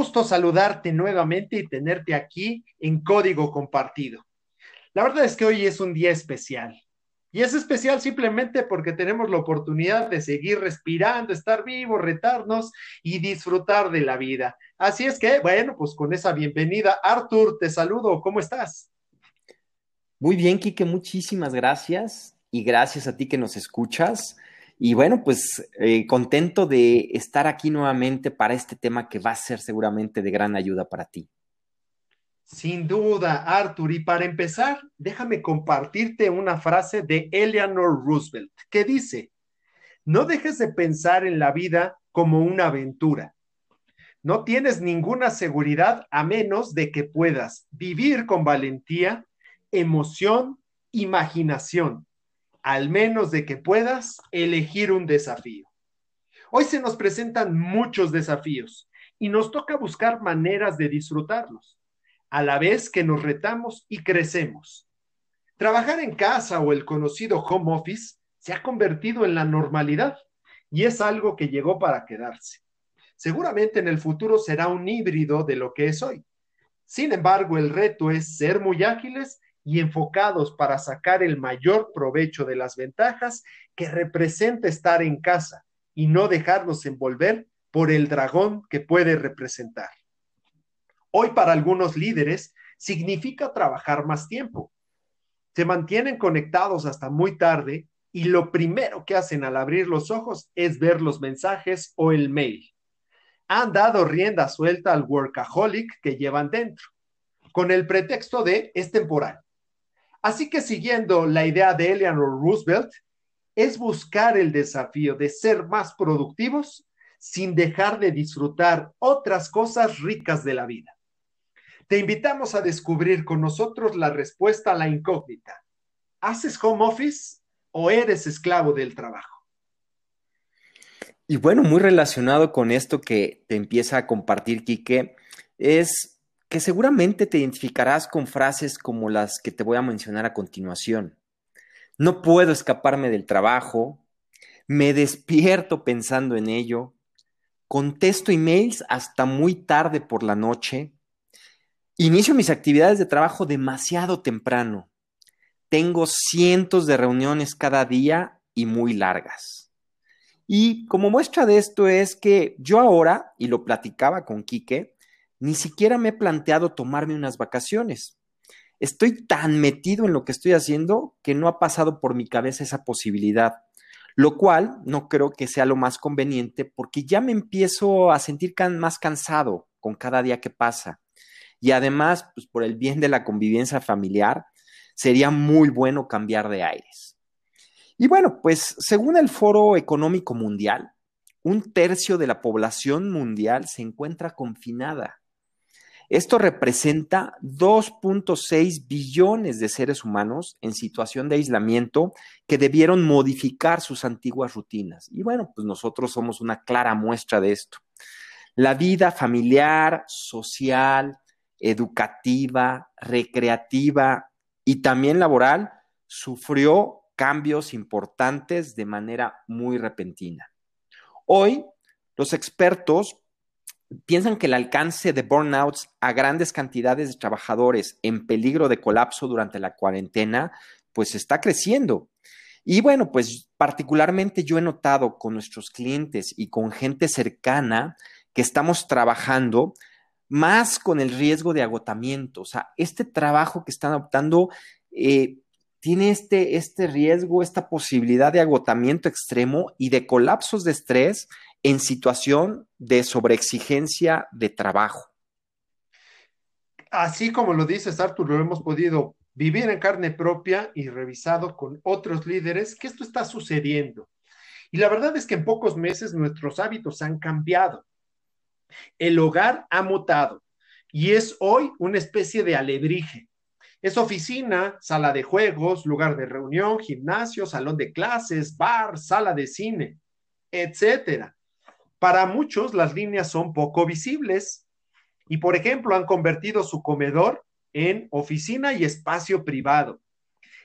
Gusto saludarte nuevamente y tenerte aquí en Código Compartido. La verdad es que hoy es un día especial. Y es especial simplemente porque tenemos la oportunidad de seguir respirando, estar vivos, retarnos y disfrutar de la vida. Así es que, bueno, pues con esa bienvenida, Arthur, te saludo. ¿Cómo estás? Muy bien, Quique, muchísimas gracias y gracias a ti que nos escuchas. Y bueno, pues eh, contento de estar aquí nuevamente para este tema que va a ser seguramente de gran ayuda para ti. Sin duda, Arthur. Y para empezar, déjame compartirte una frase de Eleanor Roosevelt que dice, no dejes de pensar en la vida como una aventura. No tienes ninguna seguridad a menos de que puedas vivir con valentía, emoción, imaginación al menos de que puedas elegir un desafío. Hoy se nos presentan muchos desafíos y nos toca buscar maneras de disfrutarlos, a la vez que nos retamos y crecemos. Trabajar en casa o el conocido home office se ha convertido en la normalidad y es algo que llegó para quedarse. Seguramente en el futuro será un híbrido de lo que es hoy. Sin embargo, el reto es ser muy ágiles y enfocados para sacar el mayor provecho de las ventajas que representa estar en casa y no dejarnos envolver por el dragón que puede representar. Hoy para algunos líderes significa trabajar más tiempo. Se mantienen conectados hasta muy tarde y lo primero que hacen al abrir los ojos es ver los mensajes o el mail. Han dado rienda suelta al workaholic que llevan dentro, con el pretexto de es temporal Así que siguiendo la idea de Eleanor Roosevelt, es buscar el desafío de ser más productivos sin dejar de disfrutar otras cosas ricas de la vida. Te invitamos a descubrir con nosotros la respuesta a la incógnita. ¿Haces home office o eres esclavo del trabajo? Y bueno, muy relacionado con esto que te empieza a compartir, Quique, es que seguramente te identificarás con frases como las que te voy a mencionar a continuación. No puedo escaparme del trabajo, me despierto pensando en ello, contesto emails hasta muy tarde por la noche, inicio mis actividades de trabajo demasiado temprano, tengo cientos de reuniones cada día y muy largas. Y como muestra de esto es que yo ahora, y lo platicaba con Quique, ni siquiera me he planteado tomarme unas vacaciones. Estoy tan metido en lo que estoy haciendo que no ha pasado por mi cabeza esa posibilidad, lo cual no creo que sea lo más conveniente porque ya me empiezo a sentir más cansado con cada día que pasa. Y además, pues por el bien de la convivencia familiar, sería muy bueno cambiar de aires. Y bueno, pues según el Foro Económico Mundial, un tercio de la población mundial se encuentra confinada esto representa 2.6 billones de seres humanos en situación de aislamiento que debieron modificar sus antiguas rutinas. Y bueno, pues nosotros somos una clara muestra de esto. La vida familiar, social, educativa, recreativa y también laboral sufrió cambios importantes de manera muy repentina. Hoy, los expertos piensan que el alcance de burnouts a grandes cantidades de trabajadores en peligro de colapso durante la cuarentena, pues está creciendo. Y bueno, pues particularmente yo he notado con nuestros clientes y con gente cercana que estamos trabajando más con el riesgo de agotamiento. O sea, este trabajo que están adoptando eh, tiene este, este riesgo, esta posibilidad de agotamiento extremo y de colapsos de estrés en situación de sobreexigencia de trabajo. Así como lo dices, Artur, lo hemos podido vivir en carne propia y revisado con otros líderes que esto está sucediendo. Y la verdad es que en pocos meses nuestros hábitos han cambiado. El hogar ha mutado y es hoy una especie de alebrije. Es oficina, sala de juegos, lugar de reunión, gimnasio, salón de clases, bar, sala de cine, etcétera. Para muchos las líneas son poco visibles y, por ejemplo, han convertido su comedor en oficina y espacio privado.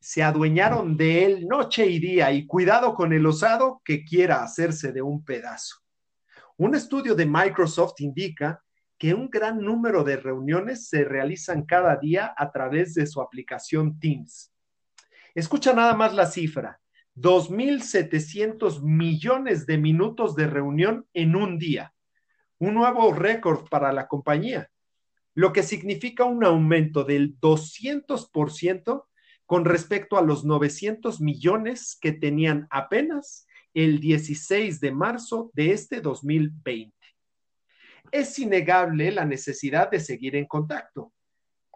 Se adueñaron de él noche y día y cuidado con el osado que quiera hacerse de un pedazo. Un estudio de Microsoft indica que un gran número de reuniones se realizan cada día a través de su aplicación Teams. Escucha nada más la cifra, 2.700 millones de minutos de reunión en un día, un nuevo récord para la compañía, lo que significa un aumento del 200% con respecto a los 900 millones que tenían apenas el 16 de marzo de este 2020. Es innegable la necesidad de seguir en contacto,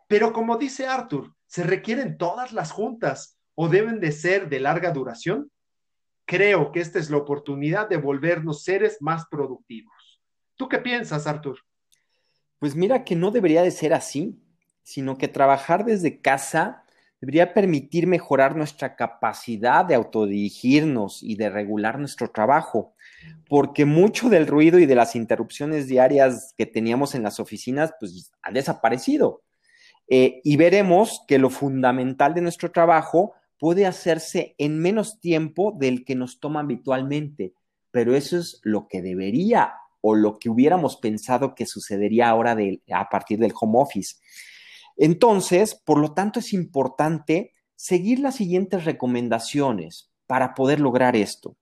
pero como dice Arthur, ¿se requieren todas las juntas o deben de ser de larga duración? Creo que esta es la oportunidad de volvernos seres más productivos. ¿Tú qué piensas, Arthur? Pues mira que no debería de ser así, sino que trabajar desde casa debería permitir mejorar nuestra capacidad de autodirigirnos y de regular nuestro trabajo, porque mucho del ruido y de las interrupciones diarias que teníamos en las oficinas, pues ha desaparecido. Eh, y veremos que lo fundamental de nuestro trabajo puede hacerse en menos tiempo del que nos toma habitualmente, pero eso es lo que debería o lo que hubiéramos pensado que sucedería ahora a partir del home office. Entonces, por lo tanto, es importante seguir las siguientes recomendaciones para poder lograr esto.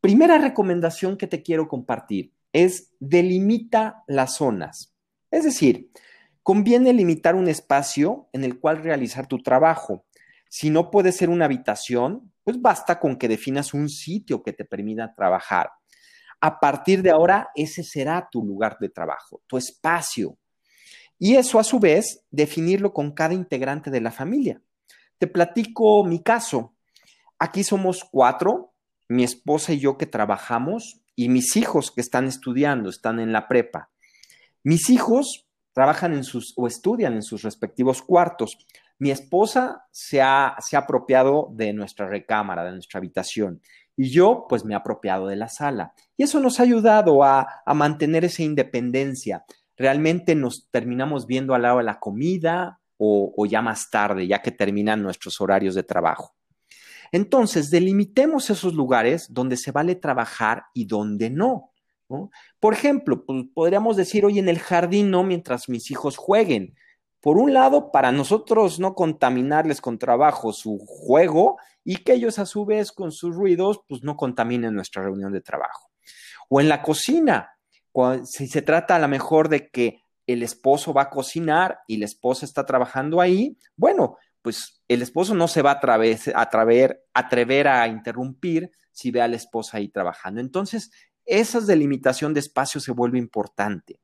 Primera recomendación que te quiero compartir es delimita las zonas. Es decir, conviene limitar un espacio en el cual realizar tu trabajo. Si no puede ser una habitación, pues basta con que definas un sitio que te permita trabajar. A partir de ahora, ese será tu lugar de trabajo, tu espacio, y eso a su vez, definirlo con cada integrante de la familia. Te platico mi caso. Aquí somos cuatro, mi esposa y yo que trabajamos y mis hijos que están estudiando, están en la prepa. Mis hijos trabajan en sus o estudian en sus respectivos cuartos. Mi esposa se ha, se ha apropiado de nuestra recámara, de nuestra habitación, y yo pues me he apropiado de la sala. Y eso nos ha ayudado a, a mantener esa independencia, realmente nos terminamos viendo al lado de la comida o, ya más tarde, ya que terminan nuestros horarios de trabajo. Entonces, delimitemos esos lugares donde se vale trabajar y donde no. Por ejemplo, pues, podríamos decir, hoy en el jardín no mientras mis hijos jueguen. Por un lado, para nosotros no contaminarles con trabajo su juego y que ellos a su vez con sus ruidos, pues no contaminen nuestra reunión de trabajo. O en la cocina, si se trata a lo mejor de que el esposo va a cocinar y la esposa está trabajando ahí, bueno, pues el esposo no se va a atrever, atrever a interrumpir si ve a la esposa ahí trabajando. Entonces, esa delimitación de espacio se vuelve importante.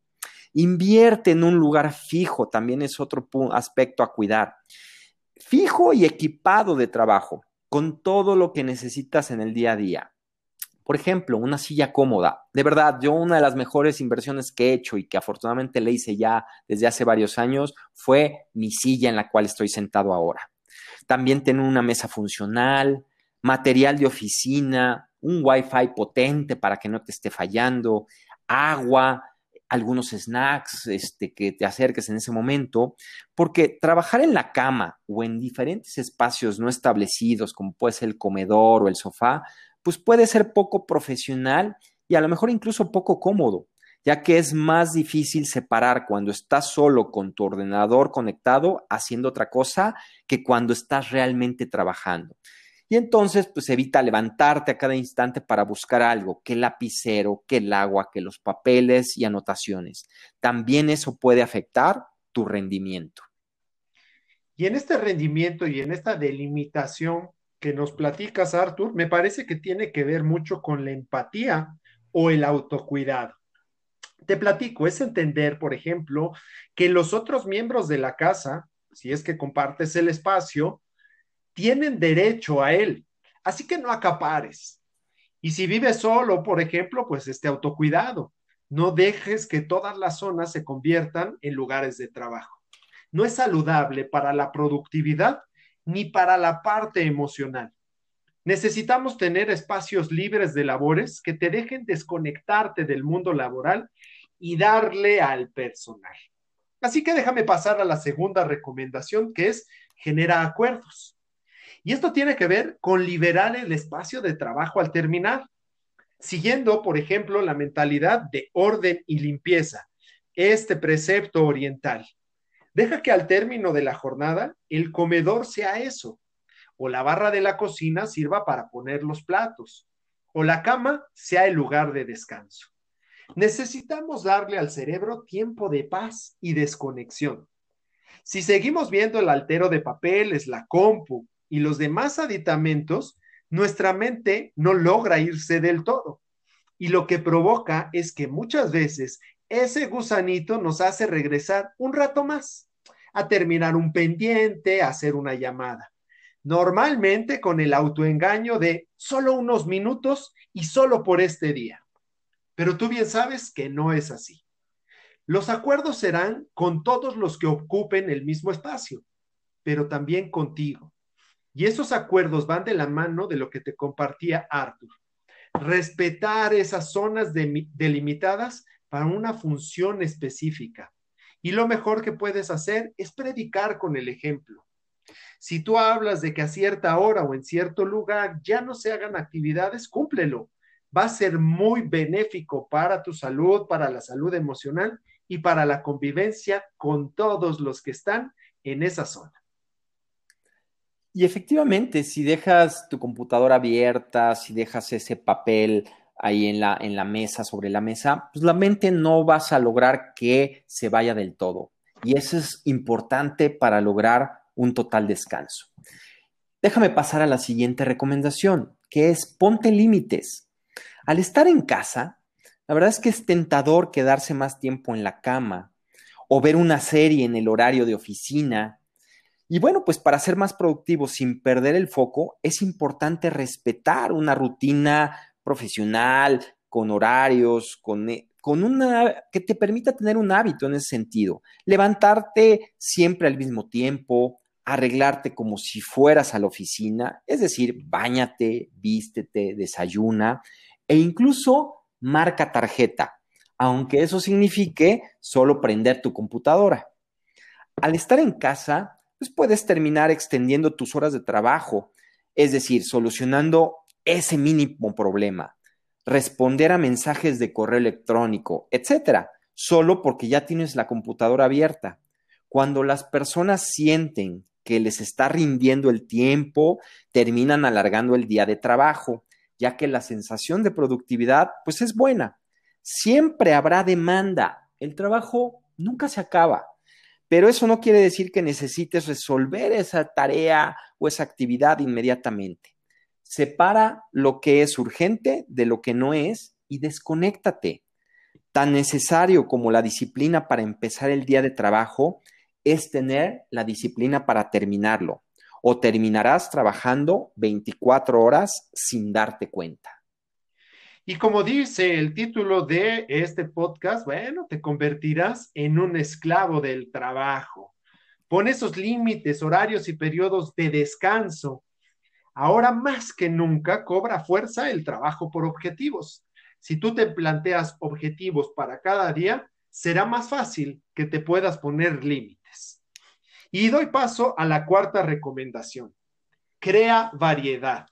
Invierte en un lugar fijo, también es otro aspecto a cuidar. Fijo y equipado de trabajo, con todo lo que necesitas en el día a día. Por ejemplo, una silla cómoda. De verdad, yo una de las mejores inversiones que he hecho y que afortunadamente le hice ya desde hace varios años fue mi silla en la cual estoy sentado ahora. También tener una mesa funcional, material de oficina, un Wi-Fi potente para que no te esté fallando, agua, algunos snacks este, que te acerques en ese momento, porque trabajar en la cama o en diferentes espacios no establecidos, como puede ser el comedor o el sofá, pues puede ser poco profesional y a lo mejor incluso poco cómodo, ya que es más difícil separar cuando estás solo con tu ordenador conectado haciendo otra cosa que cuando estás realmente trabajando. Y entonces, pues evita levantarte a cada instante para buscar algo, que el lapicero, que el agua, que los papeles y anotaciones. También eso puede afectar tu rendimiento. Y en este rendimiento y en esta delimitación que nos platicas, Arthur, me parece que tiene que ver mucho con la empatía o el autocuidado. Te platico, es entender, por ejemplo, que los otros miembros de la casa, si es que compartes el espacio, tienen derecho a él. Así que no acapares. Y si vives solo, por ejemplo, pues este autocuidado. No dejes que todas las zonas se conviertan en lugares de trabajo. No es saludable para la productividad ni para la parte emocional. Necesitamos tener espacios libres de labores que te dejen desconectarte del mundo laboral y darle al personal. Así que déjame pasar a la segunda recomendación, que es genera acuerdos. Y esto tiene que ver con liberar el espacio de trabajo al terminar, siguiendo, por ejemplo, la mentalidad de orden y limpieza. este precepto oriental. Deja que al término de la jornada el comedor sea eso, o la barra de la cocina sirva para poner los platos, o la cama sea el lugar de descanso. Necesitamos darle al cerebro tiempo de paz y desconexión. Si seguimos viendo el altero de papeles, la compu y los demás aditamentos, nuestra mente no logra irse del todo. Y lo que provoca es que muchas veces ese gusanito nos hace regresar un rato más, a terminar un pendiente, a hacer una llamada. Normalmente con el autoengaño de solo unos minutos y solo por este día. Pero tú bien sabes que no es así. Los acuerdos serán con todos los que ocupen el mismo espacio, pero también contigo. Y esos acuerdos van de la mano de lo que te compartía Arthur. Respetar esas zonas delimitadas para una función específica. Y lo mejor que puedes hacer es predicar con el ejemplo. Si tú hablas de que a cierta hora o en cierto lugar ya no se hagan actividades, cúmplelo. Va a ser muy benéfico para tu salud, para la salud emocional y para la convivencia con todos los que están en esa zona. Y efectivamente, si dejas tu computadora abierta, si dejas ese papel ahí en la, mesa, sobre la mesa, pues la mente no vas a lograr que se vaya del todo. Y eso es importante para lograr un total descanso. Déjame pasar a la siguiente recomendación, que es ponte límites. Al estar en casa, la verdad es que es tentador quedarse más tiempo en la cama o ver una serie en el horario de oficina y bueno, pues para ser más productivo sin perder el foco, es importante respetar una rutina profesional, con horarios, con, eh, con una que te permita tener un hábito en ese sentido. Levantarte siempre al mismo tiempo, arreglarte como si fueras a la oficina, es decir, bañate, vístete, desayuna e incluso marca tarjeta, aunque eso signifique solo prender tu computadora. Al estar en casa, pues puedes terminar extendiendo tus horas de trabajo, es decir, solucionando ese mínimo problema, responder a mensajes de correo electrónico, etcétera, solo porque ya tienes la computadora abierta. Cuando las personas sienten que les está rindiendo el tiempo, terminan alargando el día de trabajo, ya que la sensación de productividad pues es buena. Siempre habrá demanda. El trabajo nunca se acaba. Pero eso no quiere decir que necesites resolver esa tarea o esa actividad inmediatamente. Separa lo que es urgente de lo que no es y desconéctate. Tan necesario como la disciplina para empezar el día de trabajo es tener la disciplina para terminarlo o terminarás trabajando 24 horas sin darte cuenta. Y como dice el título de este podcast, bueno, te convertirás en un esclavo del trabajo. Pon esos límites, horarios y periodos de descanso. Ahora más que nunca cobra fuerza el trabajo por objetivos. Si tú te planteas objetivos para cada día, será más fácil que te puedas poner límites. Y doy paso a la cuarta recomendación. Crea variedad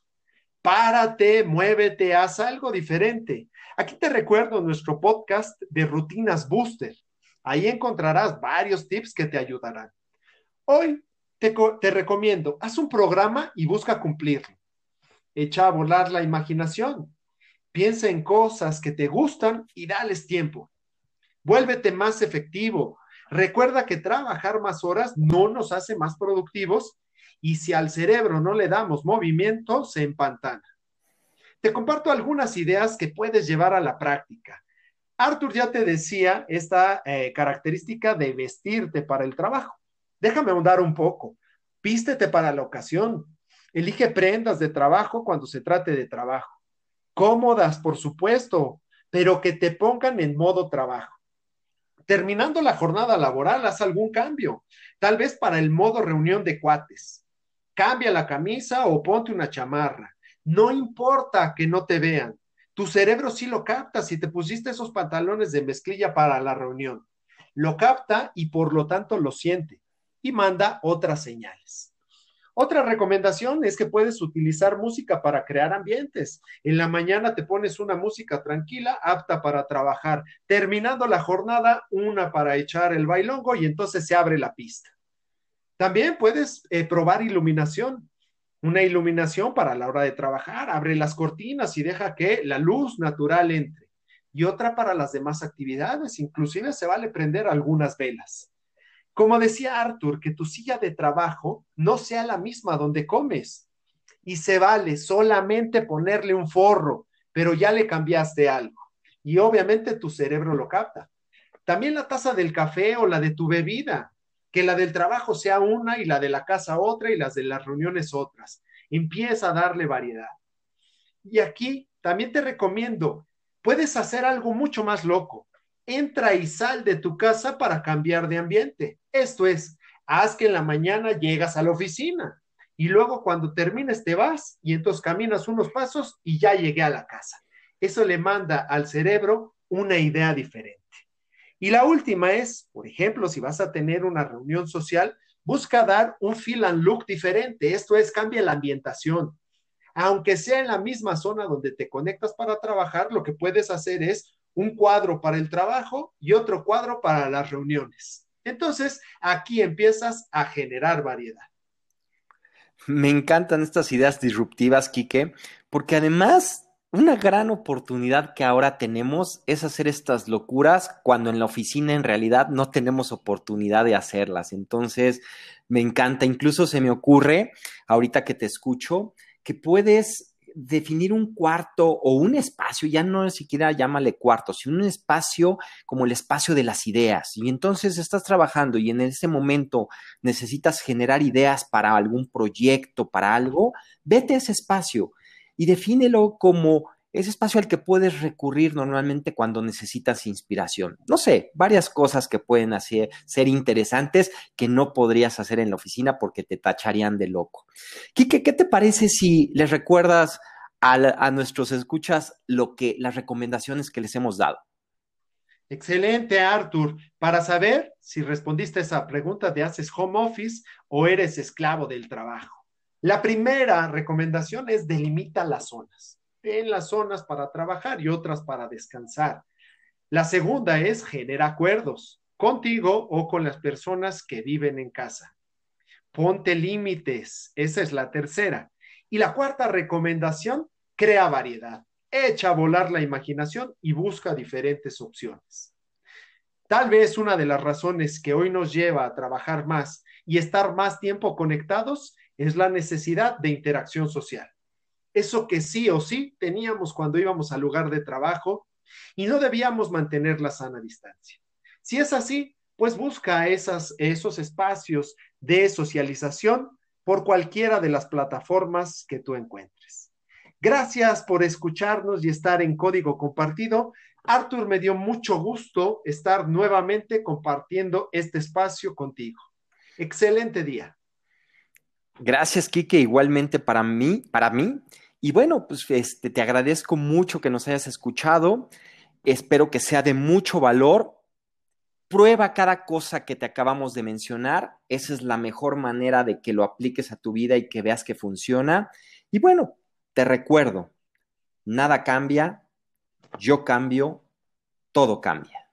párate, muévete, haz algo diferente. Aquí te recuerdo nuestro podcast de Rutinas Booster. Ahí encontrarás varios tips que te ayudarán. Hoy te, te recomiendo, haz un programa y busca cumplirlo. Echa a volar la imaginación. Piensa en cosas que te gustan y dales tiempo. Vuélvete más efectivo. Recuerda que trabajar más horas no nos hace más productivos y si al cerebro no le damos movimiento, se empantana. Te comparto algunas ideas que puedes llevar a la práctica. Arthur ya te decía esta eh, característica de vestirte para el trabajo. Déjame ahondar un poco. Vístete para la ocasión. Elige prendas de trabajo cuando se trate de trabajo. Cómodas, por supuesto, pero que te pongan en modo trabajo. Terminando la jornada laboral, haz algún cambio, tal vez para el modo reunión de cuates cambia la camisa o ponte una chamarra. No importa que no te vean. Tu cerebro sí lo capta si te pusiste esos pantalones de mezclilla para la reunión. Lo capta y por lo tanto lo siente y manda otras señales. Otra recomendación es que puedes utilizar música para crear ambientes. En la mañana te pones una música tranquila, apta para trabajar. Terminando la jornada, una para echar el bailongo y entonces se abre la pista. También puedes eh, probar iluminación. Una iluminación para la hora de trabajar. Abre las cortinas y deja que la luz natural entre. Y otra para las demás actividades. Inclusive se vale prender algunas velas. Como decía Arthur, que tu silla de trabajo no sea la misma donde comes. Y se vale solamente ponerle un forro, pero ya le cambiaste algo. Y obviamente tu cerebro lo capta. También la taza del café o la de tu bebida, que la del trabajo sea una y la de la casa otra y las de las reuniones otras. Empieza a darle variedad. Y aquí también te recomiendo, puedes hacer algo mucho más loco entra y sal de tu casa para cambiar de ambiente. Esto es, haz que en la mañana llegas a la oficina y luego cuando termines te vas y entonces caminas unos pasos y ya llegué a la casa. Eso le manda al cerebro una idea diferente. Y la última es, por ejemplo, si vas a tener una reunión social, busca dar un feel and look diferente. Esto es, cambia la ambientación. Aunque sea en la misma zona donde te conectas para trabajar, lo que puedes hacer es un cuadro para el trabajo y otro cuadro para las reuniones. Entonces, aquí empiezas a generar variedad. Me encantan estas ideas disruptivas, Quique, porque además una gran oportunidad que ahora tenemos es hacer estas locuras cuando en la oficina en realidad no tenemos oportunidad de hacerlas. Entonces, me encanta, incluso se me ocurre, ahorita que te escucho, que puedes definir un cuarto o un espacio, ya no siquiera llámale cuarto, sino un espacio como el espacio de las ideas. Y entonces estás trabajando y en ese momento necesitas generar ideas para algún proyecto, para algo, vete a ese espacio y defínelo como ese espacio al que puedes recurrir normalmente cuando necesitas inspiración. No sé, varias cosas que pueden hacer, ser interesantes que no podrías hacer en la oficina porque te tacharían de loco. Quique, ¿qué te parece si les recuerdas a, a nuestros escuchas lo que, las recomendaciones que les hemos dado? Excelente, Arthur. Para saber si respondiste a esa pregunta de haces home office o eres esclavo del trabajo. La primera recomendación es delimita las zonas en las zonas para trabajar y otras para descansar. La segunda es genera acuerdos contigo o con las personas que viven en casa. Ponte límites, esa es la tercera. Y la cuarta recomendación, crea variedad. Echa a volar la imaginación y busca diferentes opciones. Tal vez una de las razones que hoy nos lleva a trabajar más y estar más tiempo conectados es la necesidad de interacción social eso que sí o sí teníamos cuando íbamos al lugar de trabajo y no debíamos mantener la sana distancia. Si es así, pues busca esos espacios de socialización por cualquiera de las plataformas que tú encuentres. Gracias por escucharnos y estar en código compartido. Arthur, me dio mucho gusto estar nuevamente compartiendo este espacio contigo. Excelente día. Gracias, Kike. Igualmente para mí, para mí. Y bueno, pues este, te agradezco mucho que nos hayas escuchado. Espero que sea de mucho valor. Prueba cada cosa que te acabamos de mencionar. Esa es la mejor manera de que lo apliques a tu vida y que veas que funciona. Y bueno, te recuerdo, nada cambia, yo cambio, todo cambia.